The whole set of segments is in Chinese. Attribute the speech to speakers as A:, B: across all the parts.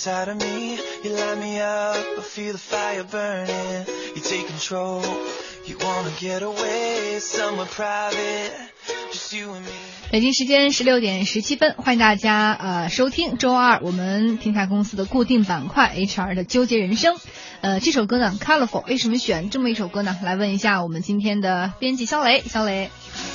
A: inside of me. You light me up, I feel the fire burning. You take control, you wanna get away somewhere private. Just you and me.
B: 北京时间十六点十七分，欢迎大家呃收听周二我们天下公司的固定板块 HR 的纠结人生。呃，这首歌呢，Colorful，为什么选这么一首歌呢？来问一下我们今天的编辑肖雷，肖雷。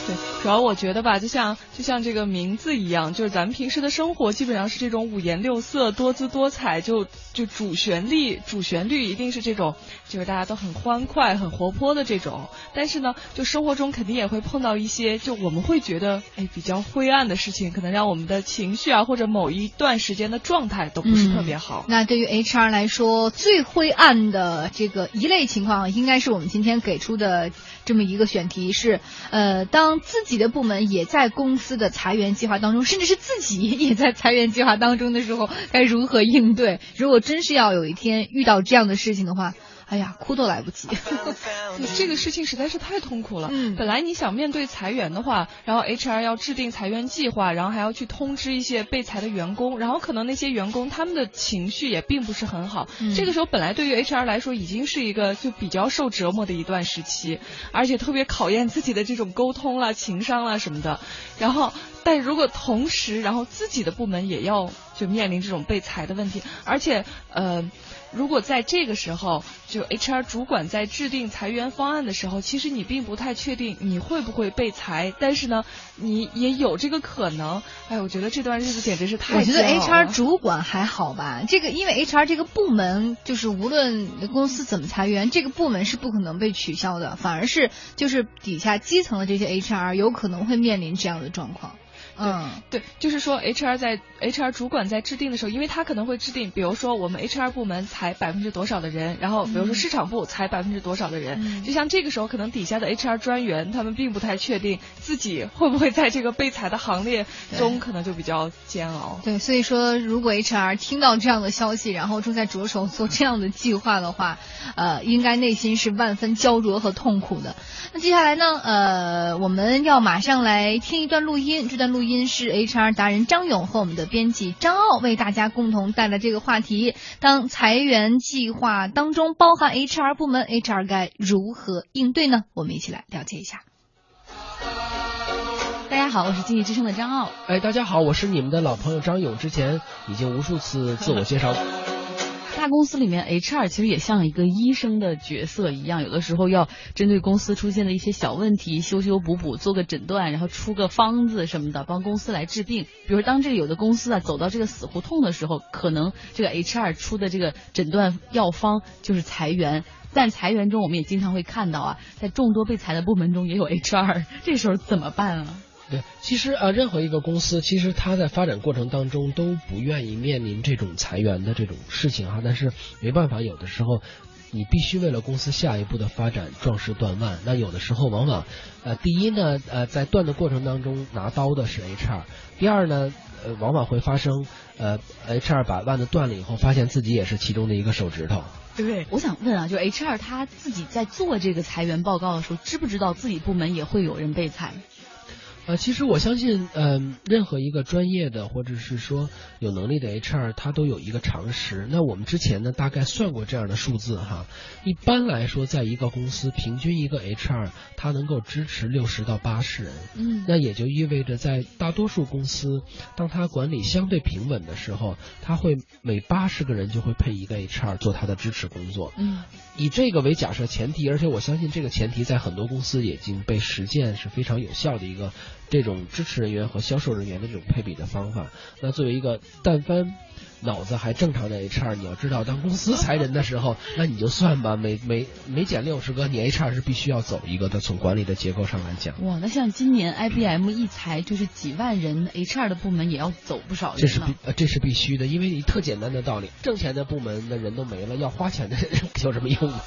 C: 对，主要我觉得吧，就像就像这个名字一样，就是咱们平时的生活基本上是这种五颜六色、多姿多彩，就就主旋律主旋律一定是这种，就是大家都很欢快、很活泼的这种。但是呢，就生活中肯定也会碰到一些，就我们会觉得哎比较灰暗的事情，可能让我们的情绪啊或者某一段时间的状态都不是特别好。
B: 那对于 HR 来说，最灰暗的这个一类情况，应该是我们今天给出的这么一个选题是，呃，当自己的部门也在公司的裁员计划当中，甚至是自己也在裁员计划当中的时候，该如何应对？如果真是要有一天遇到这样的事情的话，哎呀，哭都来不及。
C: 对 这个事情实在是太痛苦了。
B: 嗯
C: 本来你想面对裁员的话，然后 HR 要制定裁员计划，然后还要去通知一些被裁的员工，然后可能那些员工他们的情绪也并不是很好。
B: 嗯
C: 这个时候本来对于 HR 来说已经是一个就比较受折磨的一段时期，而且特别考验自己的这种沟通啦、情商啦什么的。然后，但如果同时，然后自己的部门也要就面临这种被裁的问题，而且呃。如果在这个时候，就 HR 主管在制定裁员方案的时候，其实你并不太确定你会不会被裁，但是呢，你也有这个可能。哎，我觉得这段日子简直是太
B: 我觉得 HR 主管还好吧，这个因为 HR 这个部门就是无论公司怎么裁员，这个部门是不可能被取消的，反而是就是底下基层的这些 HR 有可能会面临这样的状况。嗯，
C: 对，就是说 HR 在 HR 主管在制定的时候，因为他可能会制定，比如说我们 HR 部门裁百分之多少的人，然后比如说市场部裁百分之多少的人，
B: 嗯
C: 就像这个时候，可能底下的 HR 专员他们并不太确定自己会不会在这个被裁的行列中，可能就比较煎熬。
B: 对，所以说如果 HR 听到这样的消息，然后正在着手做这样的计划的话，呃，应该内心是万分焦灼和痛苦的。那接下来呢，呃，我们要马上来听一段录音，这段录音是 HR 达人张勇和我们的编辑张傲为大家共同带来这个话题：当裁员计划当中包含 HR 部门，HR 该如何应对呢？我们一起来了解一下。
D: 大家好，我是经济之声的张傲。
E: 哎，大家好，我是你们的老朋友张勇，之前已经无数次自我介绍。
D: 大公司里面 HR 其实也像一个医生的角色一样，有的时候要针对公司出现的一些小问题修修补补，做个诊断，然后出个方子什么的，帮公司来治病。比如当这个有的公司啊走到这个死胡同的时候，可能这个 HR 出的这个诊断药方就是裁员。但裁员中，我们也经常会看到啊，在众多被裁的部门中也有 HR，这时候怎么办啊？
E: 对，其实呃，任何一个公司，其实它在发展过程当中都不愿意面临这种裁员的这种事情哈，但是没办法，有的时候。你必须为了公司下一步的发展壮士断腕。那有的时候，往往，呃，第一呢，呃，在断的过程当中拿刀的是 HR；第二呢，呃，往往会发生，呃，HR 把腕子断了以后，发现自己也是其中的一个手指头。
D: 对，我想问啊，就 HR 他自己在做这个裁员报告的时候，知不知道自己部门也会有人被裁？
E: 呃，其实我相信，嗯、任何一个专业的或者是说有能力的 HR，他都有一个常识。那我们之前呢，大概算过这样的数字哈。一般来说，在一个公司，平均一个 HR 他能够支持六十到八十人。
D: 嗯，
E: 那也就意味着，在大多数公司，当他管理相对平稳的时候，他会每八十个人就会配一个 HR 做他的支持工作。
D: 嗯，
E: 以这个为假设前提，而且我相信这个前提在很多公司已经被实践是非常有效的一个这种支持人员和销售人员的这种配比的方法。那作为一个但凡脑子还正常的 HR，你要知道，当公司裁人的时候，那你就算吧，每每每减六十个，你 HR 是必须要走一个的。从管理的结构上来讲，
D: 哇，那像今年 IBM 一裁就是几万人，HR 的部门也要走不少人
E: 这是必呃这是必须的，因为你特简单的道理，挣钱的部门的人都没了，要花钱的人 有什么用呢？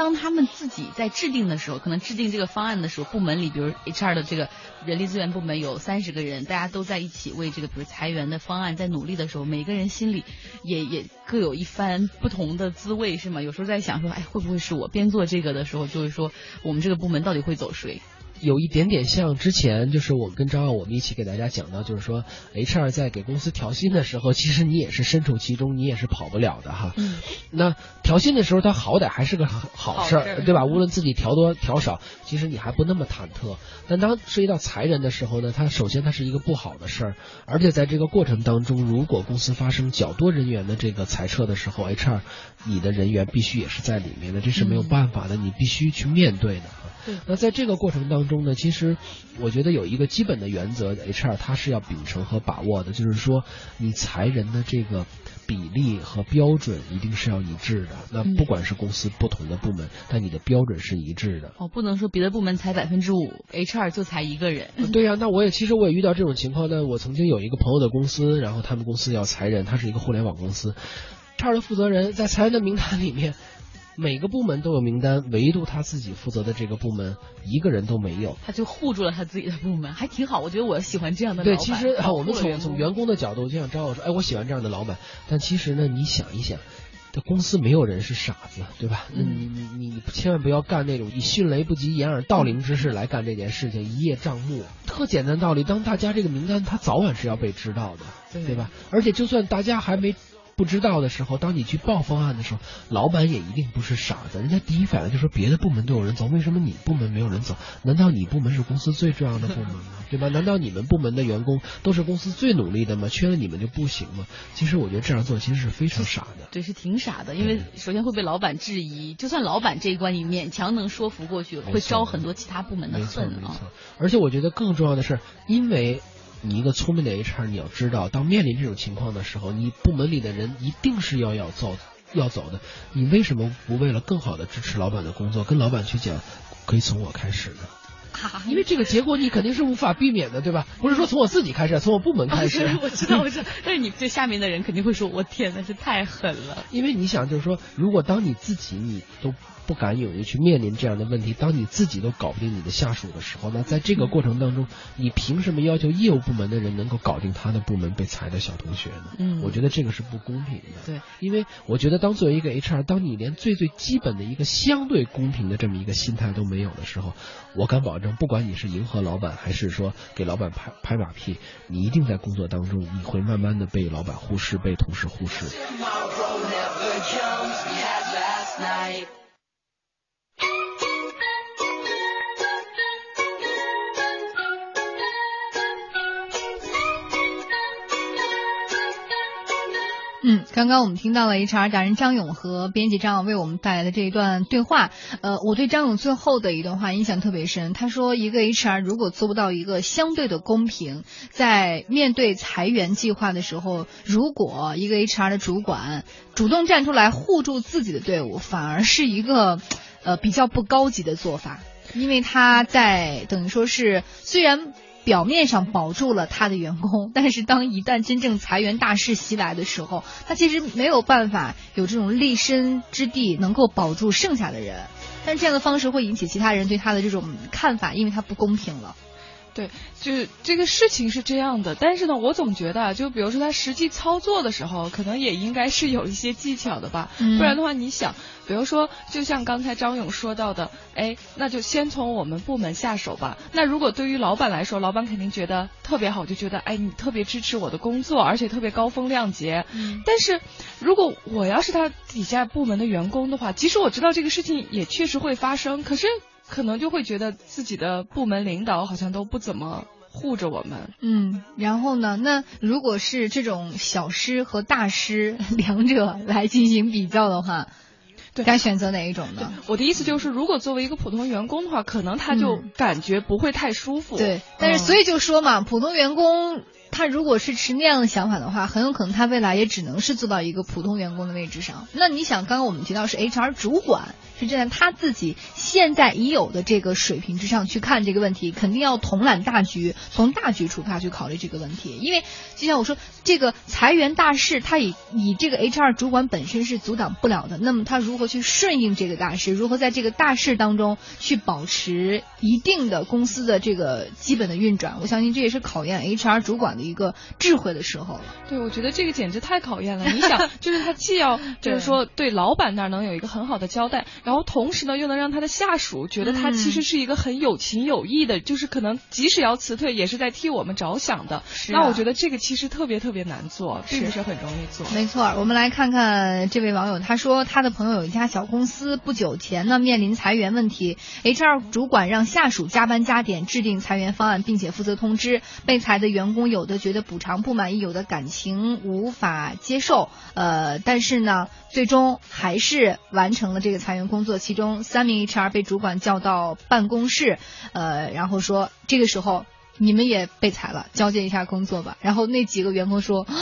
D: 当他们自己在制定的时候，可能制定这个方案的时候，部门里比如 HR 的这个人力资源部门有三十个人，大家都在一起为这个比如裁员的方案在努力的时候，每个人心里也也各有一番不同的滋味，是吗？有时候在想说，哎，会不会是我边做这个的时候，就是说我们这个部门到底会走谁？
E: 有一点点像之前，就是我跟张耀我们一起给大家讲到，就是说 HR 在给公司调薪的时候，其实你也是身处其中，你也是跑不了的哈。
C: 嗯。
E: 那调薪的时候，他好歹还是个好事
C: 儿，
E: 对吧？无论自己调多调少，其实你还不那么忐忑。但当涉及到裁人的时候呢，他首先它是一个不好的事儿，而且在这个过程当中，如果公司发生较多人员的这个裁撤的时候，HR 你的人员必须也是在里面的，这是没有办法的，你必须去面对的。那在这个过程当中呢，其实我觉得有一个基本的原则，HR 他是要秉承和把握的，就是说你裁人的这个比例和标准一定是要一致的。那不管是公司不同的部门，但你的标准是一致的。
D: 哦，不能说别的部门裁百分之五，HR 就裁一个人。
E: 对呀，那我也其实我也遇到这种情况。那我曾经有一个朋友的公司，然后他们公司要裁人，他是一个互联网公司，HR 的负责人在裁员的名单里面。每个部门都有名单，唯独他自己负责的这个部门一个人都没有，
D: 他就护住了他自己的部门，还挺好。我觉得我喜欢这样的
E: 对，其实我们从从员工的角度，就像张老师，哎，我喜欢这样的老板。但其实呢，你想一想，这公司没有人是傻子，对吧？你你你千万不要干那种以迅雷不及掩耳盗铃之势来干这件事情，一叶障目。特简单道理，当大家这个名单，他早晚是要被知道的，对吧？而且就算大家还没。不知道的时候，当你去报方案的时候，老板也一定不是傻子。人家第一反应就说别的部门都有人走，为什么你部门没有人走？难道你部门是公司最重要的部门吗？对吧？难道你们部门的员工都是公司最努力的吗？缺了你们就不行吗？其实我觉得这样做其实是非常傻的。
D: 对，是挺傻的，因为首先会被老板质疑，就算老板这一关你勉强能说服过去，会招很多其他部门的恨
E: 啊。而且我觉得更重要的是，因为。你一个聪明的 HR，你要知道，当面临这种情况的时候，你部门里的人一定是要要走要走的。你为什么不为了更好的支持老板的工作，跟老板去讲，可以从我开始呢？因为这个结果你肯定是无法避免的，对吧？不是说从我自己开始，从我部门开始。
D: 我知道，我知道。但是你这下面的人肯定会说：“我天哪，是太狠了。”
E: 因为你想，就是说，如果当你自己你都。不敢勇于去面临这样的问题。当你自己都搞不定你的下属的时候，那在这个过程当中，你凭什么要求业务部门的人能够搞定他的部门被裁的小同学呢？
D: 嗯，
E: 我觉得这个是不公平的。
D: 对，
E: 因为我觉得当作为一个 HR，当你连最最基本的一个相对公平的这么一个心态都没有的时候，我敢保证，不管你是迎合老板，还是说给老板拍拍马屁，你一定在工作当中你会慢慢的被老板忽视，被同事忽视。
B: 嗯，刚刚我们听到了 HR 达人张勇和编辑张勇为我们带来的这一段对话。呃，我对张勇最后的一段话印象特别深。他说，一个 HR 如果做不到一个相对的公平，在面对裁员计划的时候，如果一个 HR 的主管主动站出来护住自己的队伍，反而是一个呃比较不高级的做法，因为他在等于说是虽然。表面上保住了他的员工，但是当一旦真正裁员大势袭来的时候，他其实没有办法有这种立身之地，能够保住剩下的人。但这样的方式会引起其他人对他的这种看法，因为他不公平了。
C: 对，就是这个事情是这样的，但是呢，我总觉得，就比如说他实际操作的时候，可能也应该是有一些技巧的吧，不然的话，你想，比如说，就像刚才张勇说到的，哎，那就先从我们部门下手吧。那如果对于老板来说，老板肯定觉得特别好，就觉得，哎，你特别支持我的工作，而且特别高风亮节。但是如果我要是他底下部门的员工的话，即使我知道这个事情也确实会发生，可是。可能就会觉得自己的部门领导好像都不怎么护着我们。
B: 嗯，然后呢？那如果是这种小师和大师两者来进行比较的话，
C: 对，
B: 该选择哪一种呢？
C: 我的意思就是，如果作为一个普通员工的话，可能他就感觉不会太舒服。
B: 对，但是所以就说嘛，普通员工。他如果是持那样的想法的话，很有可能他未来也只能是做到一个普通员工的位置上。那你想，刚刚我们提到是 HR 主管，是站在他自己现在已有的这个水平之上去看这个问题，肯定要统揽大局，从大局出发去考虑这个问题。因为就像我说，这个裁员大势，他以以这个 HR 主管本身是阻挡不了的。那么他如何去顺应这个大势？如何在这个大势当中去保持一定的公司的这个基本的运转？我相信这也是考验 HR 主管的一。个智慧的时候了。
C: 对，我觉得这个简直太考验了。你想，就是他既要 就是说对老板那儿能有一个很好的交代，然后同时呢又能让他的下属觉得他其实是一个很有情有义的，就是可能即使要辞退也是在替我们着想的。那我觉得这个其实特别特别难做，并不是很容易做。
B: 没错，我们来看看这位网友，他说他的朋友有一家小公司，不久前呢面临裁员问题，HR 主管让下属加班加点制定裁员方案，并且负责通知被裁的员工，有的觉得补偿不满意，有的感情无法接受。呃，但是呢，最终还是完成了这个裁员工作。其中三名 HR 被主管叫到办公室，呃，然后说这个时候你们也被裁了，交接一下工作吧。然后那几个员工说。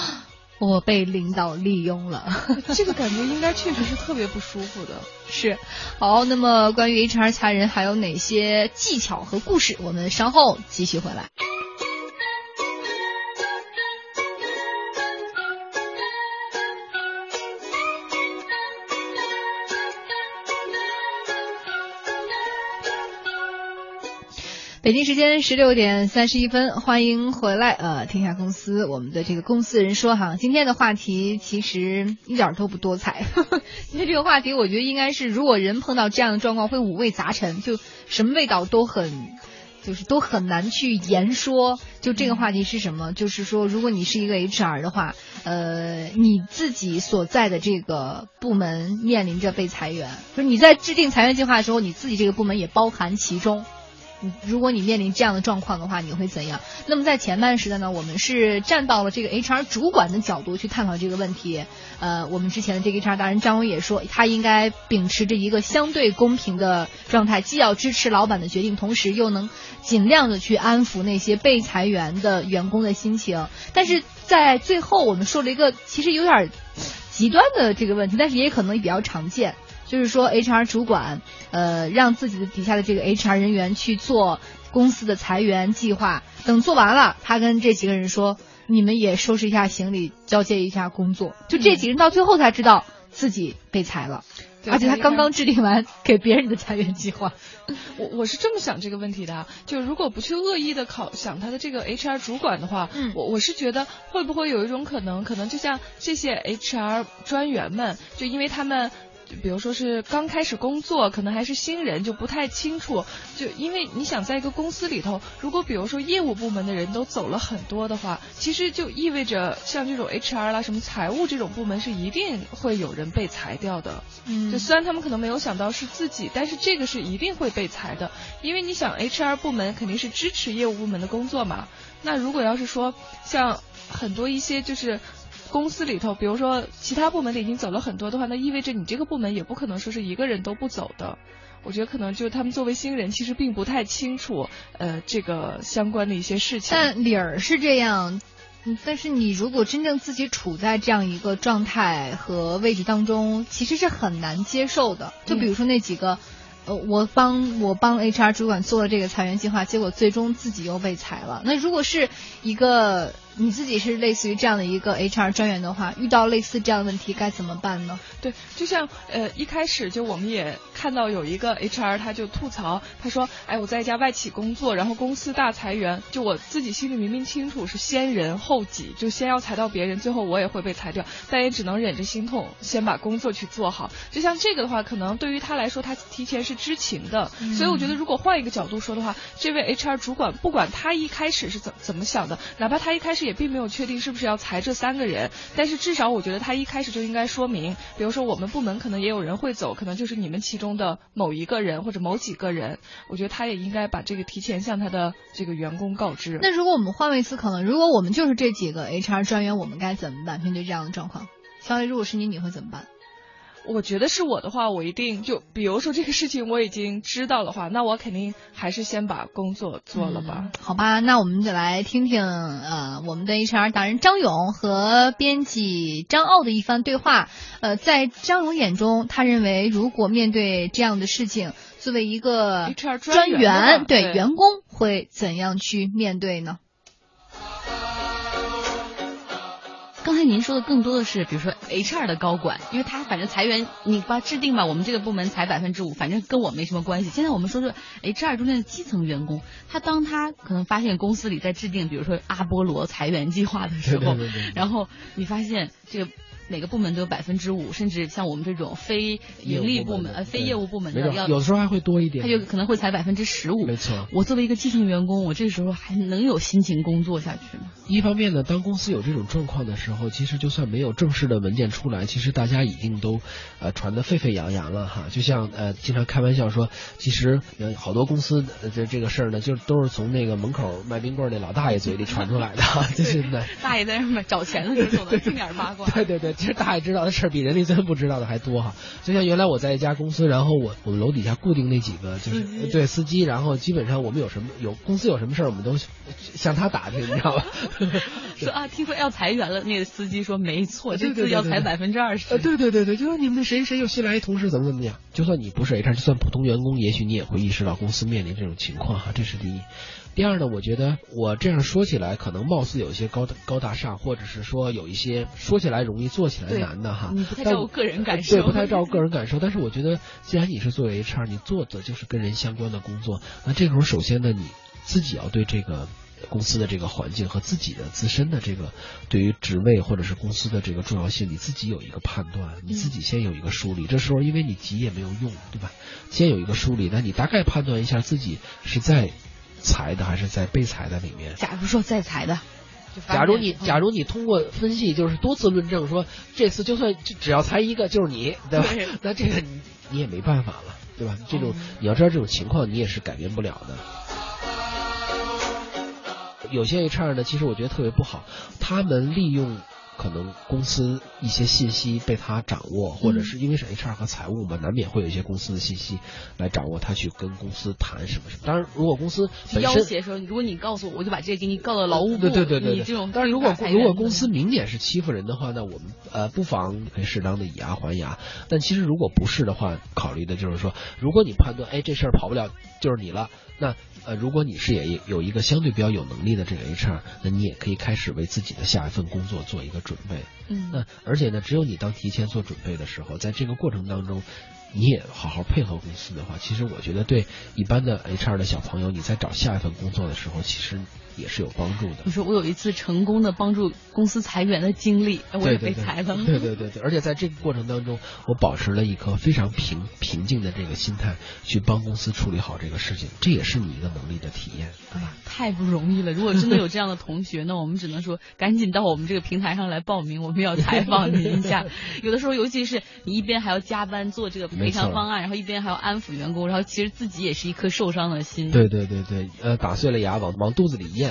B: 我被领导利用了，
C: 这个感觉应该确实是特别不舒服的。
B: 是，好，那么关于 HR 裁人还有哪些技巧和故事，我们稍后继续回来。北京时间十六点三十一分，欢迎回来。呃，天下公司，我们的这个公司人说哈，今天的话题其实一点都不多彩。今天这个话题，我觉得应该是，如果人碰到这样的状况，会五味杂陈，就什么味道都很，就是都很难去言说。就这个话题是什么？就是说，如果你是一个 HR 的话，呃，你自己所在的这个部门面临着被裁员，就是你在制定裁员计划的时候，你自己这个部门也包含其中。如果你面临这样的状况的话，你会怎样？那么在前半时段呢，我们是站到了这个 HR 主管的角度去探讨这个问题。呃，我们之前的这个 HR 大人张伟也说，他应该秉持着一个相对公平的状态，既要支持老板的决定，同时又能尽量的去安抚那些被裁员的员工的心情。但是在最后，我们说了一个其实有点极端的这个问题，但是也可能比较常见。就是说，HR 主管，呃，让自己的底下的这个 HR 人员去做公司的裁员计划。等做完了，他跟这几个人说：“你们也收拾一下行李，交接一下工作。”就这几个人到最后才知道自己被裁了，而且他刚刚制定完给别人的裁员计划。
C: 我我是这么想这个问题的，就如果不去恶意的考想他的这个 HR 主管的话，
B: 嗯，
C: 我我是觉得会不会有一种可能，可能就像这些 HR 专员们，就因为他们。就比如说是刚开始工作，可能还是新人，就不太清楚。就因为你想在一个公司里头，如果比如说业务部门的人都走了很多的话，其实就意味着像这种 HR 啦、什么财务这种部门是一定会有人被裁掉的。
B: 嗯，
C: 就虽然他们可能没有想到是自己，但是这个是一定会被裁的，因为你想 HR 部门肯定是支持业务部门的工作嘛。那如果要是说像很多一些就是。公司里头，比如说其他部门的已经走了很多的话，那意味着你这个部门也不可能说是一个人都不走的。我觉得可能就他们作为新人，其实并不太清楚呃这个相关的一些事情。
B: 但理儿是这样，但是你如果真正自己处在这样一个状态和位置当中，其实是很难接受的。就比如说那几个，呃，我帮我帮 HR 主管做了这个裁员计划，结果最终自己又被裁了。那如果是一个。你自己是类似于这样的一个 HR 专员的话，遇到类似这样的问题该怎么办呢？
C: 对，就像呃一开始就我们也看到有一个 HR 他就吐槽，他说，哎我在一家外企工作，然后公司大裁员，就我自己心里明明清楚是先人后己，就先要裁到别人，最后我也会被裁掉，但也只能忍着心痛，先把工作去做好。就像这个的话，可能对于他来说，他提前是知情的，所以我觉得如果换一个角度说的话，这位 HR 主管不管他一开始是怎怎么想的，哪怕他一开始。也并没有确定是不是要裁这三个人，但是至少我觉得他一开始就应该说明，比如说我们部门可能也有人会走，可能就是你们其中的某一个人或者某几个人，我觉得他也应该把这个提前向他的这个员工告知。
B: 那如果我们换位思考呢？如果我们就是这几个 HR 专员，我们该怎么办？面对这样的状况，小伟，如果是你，你会怎么办？
C: 我觉得是我的话，我一定就比如说这个事情我已经知道的话，那我肯定还是先把工作做了吧。
B: 好吧，那我们就来听听呃我们的 HR 达人张勇和编辑张傲的一番对话。呃，在张勇眼中，他认为如果面对这样的事情，作为一个
C: HR
B: 专
C: 员
B: 对员工会怎样去面对呢？
D: 刚才您说的更多的是，比如说 HR 的高管，因为他反正裁员，你把制定吧，我们这个部门裁百分之五，反正跟我没什么关系。现在我们说说 HR 中间的基层员工，他当他可能发现公司里在制定，比如说阿波罗裁员计划的时候，然后你发现这个。每个部门都有百分之五，甚至像我们这种非盈利部门、呃非业务部门的，要
E: 有的时候还会多一点，
D: 他就可能会裁百分之十五。
E: 没错，
D: 我作为一个基层员工，我这时候还能有心情工作下去吗？
E: 一方面呢，当公司有这种状况的时候，其实就算没有正式的文件出来，其实大家已经都呃传得沸沸扬扬了哈。就像呃经常开玩笑说，其实好多公司这这个事儿呢，就都是从那个门口卖冰棍那老大爷嘴里传出来的，就是的。
D: 大爷在上面找钱的时候能听点八卦。
E: 对对对。其实大爷知道的事儿比人力资源部知道的还多哈，就像原来我在一家公司，然后我我们楼底下固定那几个就是对司机，然后基本上我们有什么有公司有什么事儿，我们都向他打听，你知道吧？
D: 说啊，听说要裁员了，那个司机说没错，这次要裁百分之二十。
E: 对对对对，就说你们谁谁又新来一同事怎么怎么样？就算你不是 HR，就算普通员工，也许你也会意识到公司面临这种情况哈，这是第一。第二呢，我觉得我这样说起来，可能貌似有些高高大上，或者是说有一些说起来容易做起来难的哈。
D: 你不太照顾个人感受。
E: 对，不太照顾个人感受。但是我觉得，既然你是作为 HR，你做的就是跟人相关的工作，那这时候首先呢，你自己要对这个公司的这个环境和自己的自身的这个对于职位或者是公司的这个重要性，你自己有一个判断，你自己先有一个梳理。这时候因为你急也没有用，对吧？先有一个梳理，那你大概判断一下自己是在。裁的还是在被裁的里面。
D: 假如说在裁的，
E: 假如你假如你通过分析，就是多次论证说这次就算只要裁一个就是你，对吧？那这个你你也没办法了，对吧？这种你要知道这种情况你也是改变不了的。有些 HR 呢，其实我觉得特别不好，他们利用。可能公司一些信息被他掌握，或者是因为是 HR 和财务嘛，难免会有一些公司的信息来掌握他去跟公司谈什么什么。当然，如果公司
D: 要挟说，如果你告诉我，我就把这个给你告到劳务部。
E: 对对对对，
D: 你这种。
E: 但是如果如果公司明显是欺负人的话，那我们呃不妨可以适当的以牙还牙。但其实如果不是的话，考虑的就是说，如果你判断哎这事儿跑不了就是你了，那。呃，如果你是也有一个相对比较有能力的这个 HR，那你也可以开始为自己的下一份工作做一个准备。
D: 嗯，
E: 那而且呢，只有你当提前做准备的时候，在这个过程当中，你也好好配合公司的话，其实我觉得对一般的 HR 的小朋友，你在找下一份工作的时候，其实。也是有帮助的。
D: 你说我有一次成功的帮助公司裁员的经历，我也被裁了。
E: 对对对对，而且在这个过程当中，我保持了一颗非常平平静的这个心态，去帮公司处理好这个事情，这也是你一个能力的体验。
D: 哎呀，太不容易了！如果真的有这样的同学，那我们只能说赶紧到我们这个平台上来报名，我们要采访您一下。有的时候，尤其是你一边还要加班做这个赔偿方案，然后一边还要安抚员工，然后其实自己也是一颗受伤的心。
E: 对对对对，呃，打碎了牙往往肚子里咽。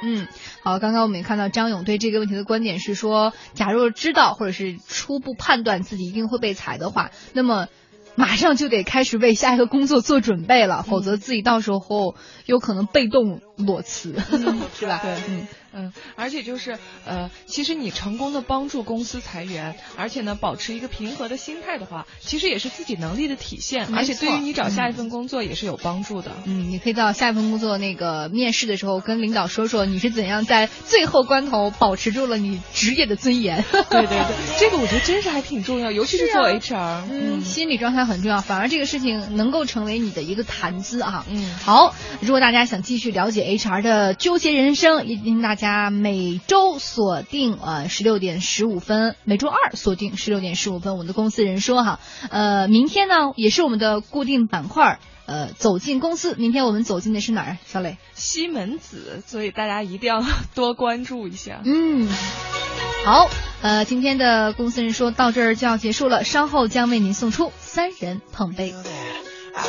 B: 嗯，好，刚刚我们也看到张勇对这个问题的观点是说，假如知道或者是初步判断自己一定会被裁的话，那么马上就得开始为下一个工作做准备了，否则自己到时候有可能被动裸辞，是吧？
C: 对，嗯。嗯，而且就是呃，其实你成功的帮助公司裁员，而且呢，保持一个平和的心态的话，其实也是自己能力的体现，而且对于你找下一份工作也是有帮助的。
B: 嗯，你可以到下一份工作那个面试的时候跟领导说说你是怎样在最后关头保持住了你职业的尊严。
C: 对对对，这个我觉得真是还挺重要，尤其是做 HR，
B: 嗯，心理状态很重要，反而这个事情能够成为你的一个谈资啊。
C: 嗯，
B: 好，如果大家想继续了解 HR 的纠结人生，也请大。家每周锁定呃十六点十五分，每周二锁定十六点十五分，我们的公司人说哈，呃，明天呢也是我们的固定板块，呃，走进公司，明天我们走进的是哪儿？小磊，
C: 西门子，所以大家一定要多关注一下。
B: 嗯，好，呃，今天的公司人说到这儿就要结束了，稍后将为您送出三人捧杯。I